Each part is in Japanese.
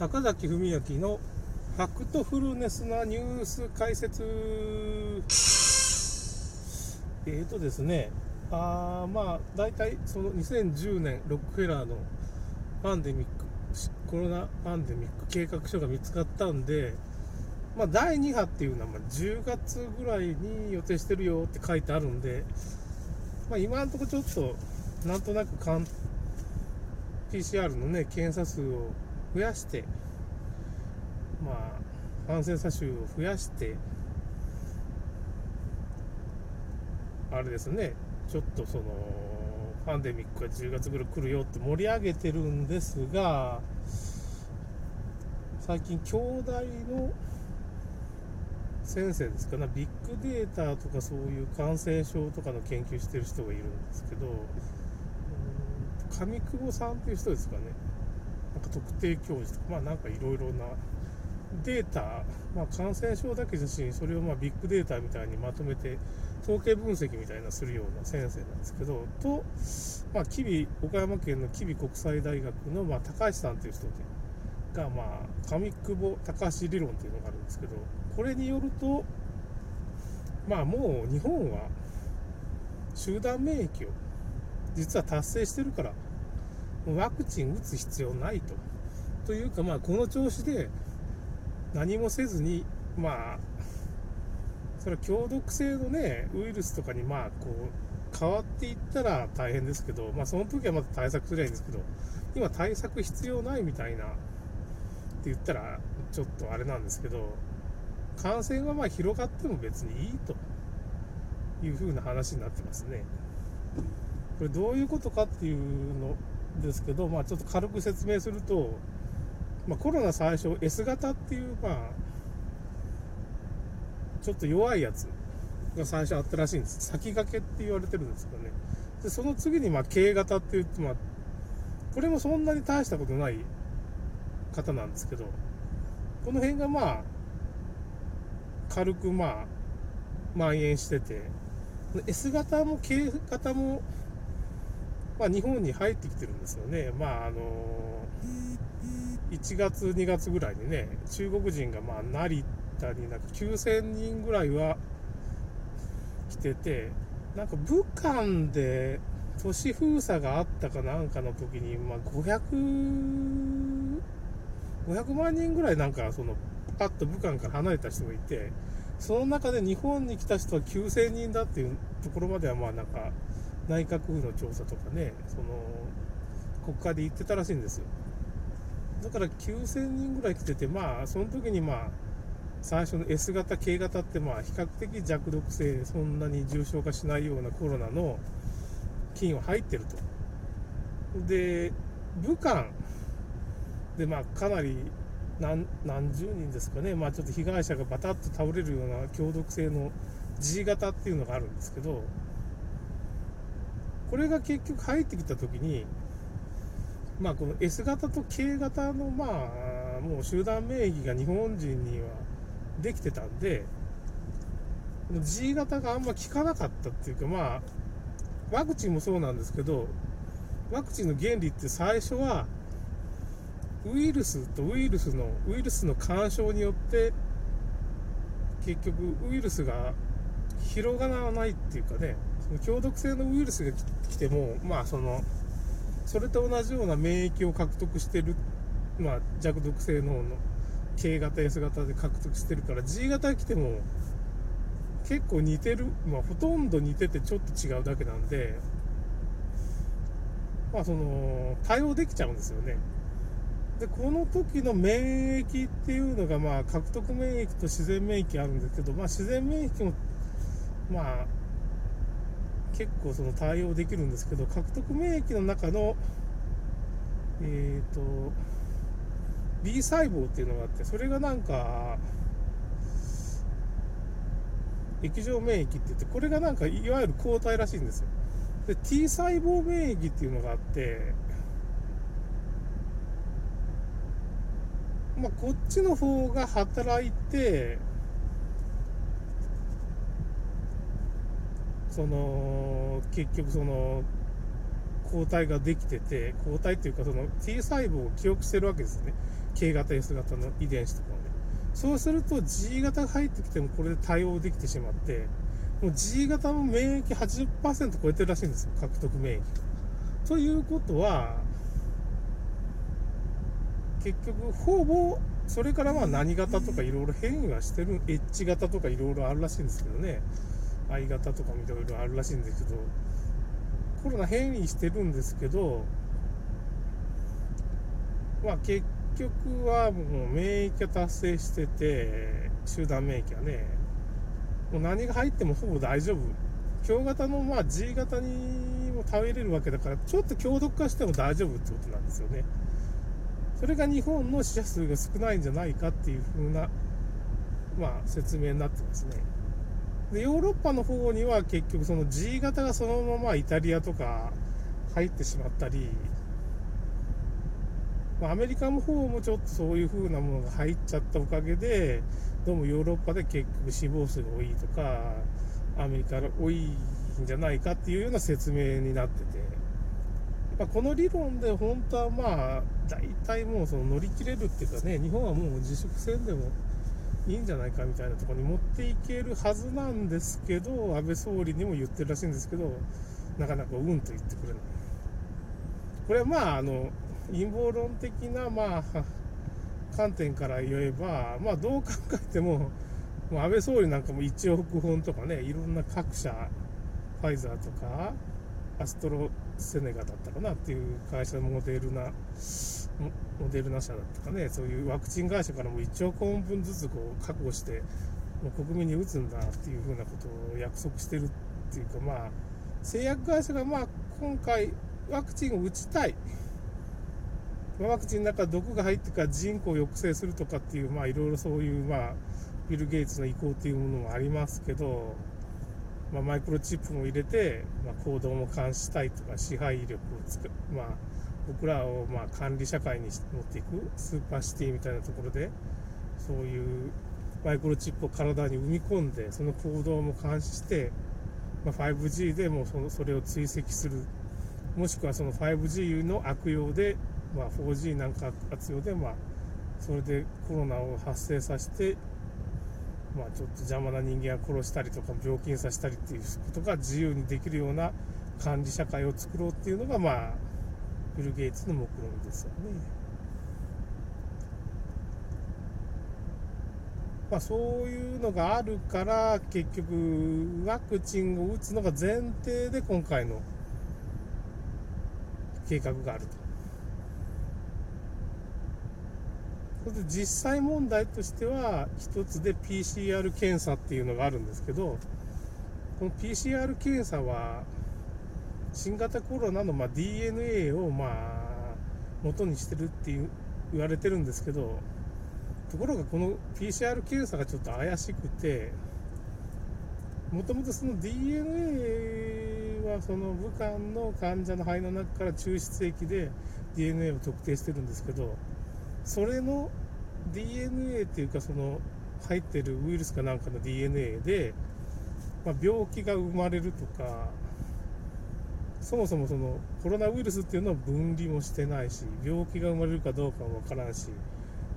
坂崎文明のファクトフルネスなニュース解説。えーとですね。あまあ大体その2010年ロックフェラーのパンデミックコロナパンデミック計画書が見つかったんでまあ、第2波っていうのはま10月ぐらいに予定してるよって書いてあるんで、まあ、今のところちょっとなんとなく PCR のね検査数を増やしてまあ感染者数を増やしてあれですねちょっとそのパンデミックが10月ぐらい来るよって盛り上げてるんですが最近兄弟の先生ですかねビッグデータとかそういう感染症とかの研究してる人がいるんですけど上久保さんっていう人ですかね。特定教授とかまあなんかいろいろなデータ、まあ、感染症だけだしそれをまあビッグデータみたいにまとめて統計分析みたいなするような先生なんですけどと、まあ、吉備岡山県の吉備国際大学のまあ高橋さんという人が、まあ、上久保高橋理論っていうのがあるんですけどこれによるとまあもう日本は集団免疫を実は達成してるからワクチン打つ必要ないと。というかまあこの調子で何もせずにまあそれは強毒性のねウイルスとかにまあこう変わっていったら大変ですけどまあその時はまた対策すればいいんですけど今対策必要ないみたいなって言ったらちょっとあれなんですけど感染がまあ広がっても別にいいという風な話になってますね。これどういうことかっていうのですけど、まあ、ちょっと軽く説明すると、まあ、コロナ最初 S 型っていう、まあ、ちょっと弱いやつが最初あったらしいんです。先駆けって言われてるんですけどね。で、その次に、まあ、K 型って言って、まあ、これもそんなに大したことない方なんですけど、この辺がまあ、軽くまあ、蔓延してて、S 型も K 型も、まあ、日本に入ってきてるんですよね。まあ、あの1月、2月ぐらいにね、中国人がまあ成田になんか9000人ぐらいは来てて、なんか武漢で都市封鎖があったかなんかの時に、まあ、500、500万人ぐらいなんかその、パッと武漢から離れた人がいて、その中で日本に来た人は9000人だっていうところまではまあなんか内閣府の調査とかね、その国会で言ってたらしいんですよ。だから9000人ぐらい来てて、まあその時にまあ最初の S 型、K 型ってまあ比較的弱毒性、そんなに重症化しないようなコロナの菌は入ってると。で、武漢でまあかなり何何十人ですかね、まあ、ちょっと被害者がバタッと倒れるような強毒性の G 型っていうのがあるんですけど、これが結局入ってきたときに、まあ、この S 型と K 型の、まあ、もう集団免疫が日本人にはできてたんで、G 型があんま効かなかったっていうか、まあ、ワクチンもそうなんですけど、ワクチンの原理って最初は、ウイルスとウイルスの、ウイルスの干渉によって、結局ウイルスが広がらないっていうかね、強毒性のウイルスが来ても、まあその、それと同じような免疫を獲得してる、まあ弱毒性の方の K 型、S 型で獲得してるから、G 型来ても結構似てる、まあほとんど似ててちょっと違うだけなんで、まあその、対応できちゃうんですよね。で、この時の免疫っていうのが、まあ、獲得免疫と自然免疫あるんですけど、まあ、自然免疫も、まあ、結構その対応できるんですけど、獲得免疫の中の、えっ、ー、と、B 細胞っていうのがあって、それがなんか、液状免疫って言って、これがなんか、いわゆる抗体らしいんですよ。で、T 細胞免疫っていうのがあって、まあ、こっちの方が働いて、その、結局その、抗体ができてて、抗体っていうかその T 細胞を記憶してるわけですね。K 型 S 型の遺伝子とかをね。そうすると G 型が入ってきてもこれで対応できてしまって、もう G 型の免疫80%超えてるらしいんですよ。獲得免疫ということは、結局、ほぼ、それからまあ何型とかいろいろ変異はしてる、H 型とかいろいろあるらしいんですけどね。I 型とかもいろいろあるらしいんですけど、コロナ変異してるんですけど、まあ結局はもう免疫が達成してて、集団免疫はね、もう何が入ってもほぼ大丈夫。強型のまあ G 型にも耐えれるわけだから、ちょっと強毒化しても大丈夫ってことなんですよね。それが日本の死者数が少ないんじゃないかっていう風な、まあ、説明になってますね。で、ヨーロッパの方には結局その G 型がそのままイタリアとか入ってしまったり、ま、アメリカの方もちょっとそういう風なものが入っちゃったおかげで、どうもヨーロッパで結局死亡数が多いとか、アメリカが多いんじゃないかっていうような説明になってて、まあ、この理論で本当はまあ、大体もうその乗り切れるっていうかね、日本はもう自粛せんでもいいんじゃないかみたいなところに持っていけるはずなんですけど、安倍総理にも言ってるらしいんですけど、なかなかうんと言ってくれない。これはまあ、あの、陰謀論的な、まあ、観点から言えば、まあ、どう考えても、もう安倍総理なんかも1億本とかね、いろんな各社、ファイザーとか、アストロセネガだったかなっていう会社のモデルナ、モデルナ社だったかね、そういうワクチン会社からも1億本分ずつこう確保して、もう国民に打つんだっていうふうなことを約束してるっていうか、まあ、製薬会社がまあ今回ワクチンを打ちたい。ワクチンの中毒が入ってから人口を抑制するとかっていう、まあいろいろそういう、まあ、ビル・ゲイツの意向っていうものもありますけど、まあ、マイクロチップも入れて、まあ、行動も監視したいとか支配力をつく、まあ、僕らをまあ管理社会に持っていくスーパーシティみたいなところでそういうマイクロチップを体に埋み込んでその行動も監視して、まあ、5G でもそのそれを追跡する。もしくはその 5G の悪用で、まあ、4G なんか活用で、まあ、それでコロナを発生させてまあ、ちょっと邪魔な人間を殺したりとか病気にさせたりっていうことが自由にできるような管理社会を作ろうっていうのが、まあ、ビル・ゲイツの目論見ですよね。まあ、そういうのがあるから結局ワクチンを打つのが前提で今回の計画があると。それで実際問題としては一つで PCR 検査っていうのがあるんですけどこの PCR 検査は新型コロナのま DNA をまあ元にしてるっていう言われてるんですけどところがこの PCR 検査がちょっと怪しくてもともとその DNA はその武漢の患者の肺の中から抽出液で DNA を特定してるんですけどそれの DNA っていうかその入ってるウイルスかなんかの DNA で、まあ、病気が生まれるとかそもそもそのコロナウイルスっていうのを分離もしてないし病気が生まれるかどうかもわからんし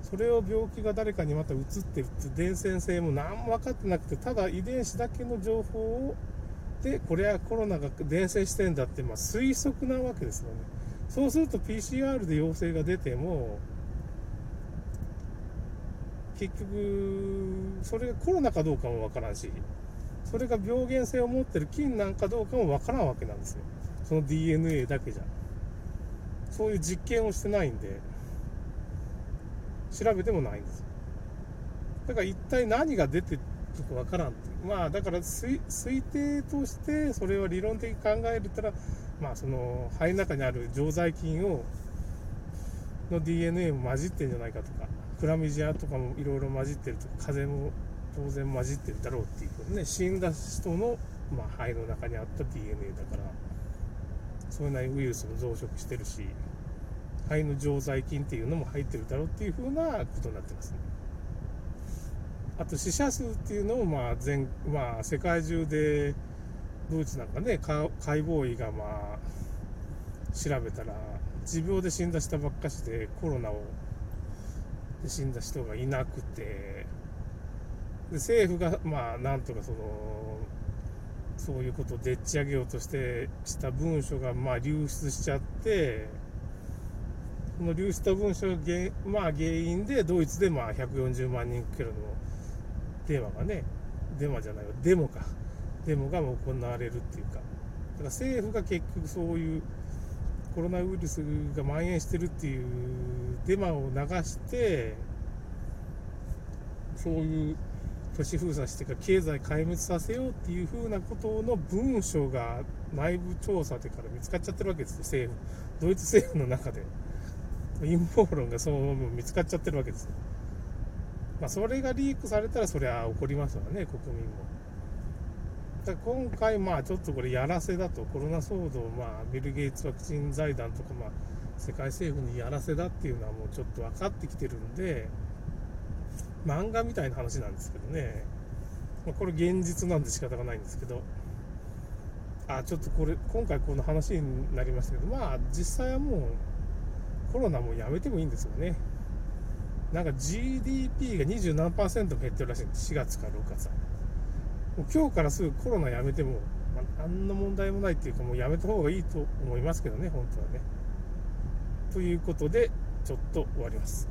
それを病気が誰かにまた移ってるって伝染性も何も分かってなくてただ遺伝子だけの情報をでこれはコロナが伝染してんだってまあ推測なわけですよねそうすると PCR で陽性が出ても結局、それがコロナかどうかもわからんし、それが病原性を持ってる菌なんかどうかもわからんわけなんですよ。その DNA だけじゃ。そういう実験をしてないんで、調べてもないんです。だから一体何が出てるかわからんっていう。まあだから推定としてそれを理論的に考えるたら、まあその肺の中にある常在菌を、の DNA も混じってんじゃないかとか、クラミジアとかもいろいろ混じってるとか風も当然混じってるだろうっていうことね死んだ人の、まあ、肺の中にあった DNA だからそれなりにウイルスも増殖してるし肺の常在菌っていうのも入ってるだろうっていうふうなことになってますね。あと死者数っていうのもまあ全、まあ、世界中でドイツなんかね解剖医がまあ調べたら持病で死んだ人ばっかしでコロナをで死んだ人がいなくてで政府がまあなんとかそのそういうことをでっち上げようとしてした文書がまあ流出しちゃってこの流出した文書が原,、まあ、原因でドイツでまあ140万人キロの電話がねデマじゃないわデモか。デモが行われるっていうか。だから政府が結局そういうコロナウイルスが蔓延してるっていうデマを流してそういう都市封鎖してか経済壊滅させようっていうふうなことの文書が内部調査でから見つかっちゃってるわけですよ政府。ドイツ政府の中で。陰謀論がそのまま見つかっちゃってるわけですよ。まあそれがリークされたらそりゃ怒りますわね国民も。だ今回まあちょっとこれやらせだと。コロナ騒動まあビル・ゲイツワクチン財団とかまあ世界政府にやらせだっていうのはもうちょっと分かってきてるんで漫画みたいな話なんですけどね、まあ、これ現実なんで仕方がないんですけど。あちょっとこれ今回この話になりましたけど。まあ実際はもうコロナもやめてもいいんですよね。なんか GDP が20何パーセント減ってるらしいんです。4月か6月は。もう今日からすぐコロナやめても、まあ、何の問題もないっていうかもうやめた方がいいと思いますけどね本当はね。ということでちょっと終わります。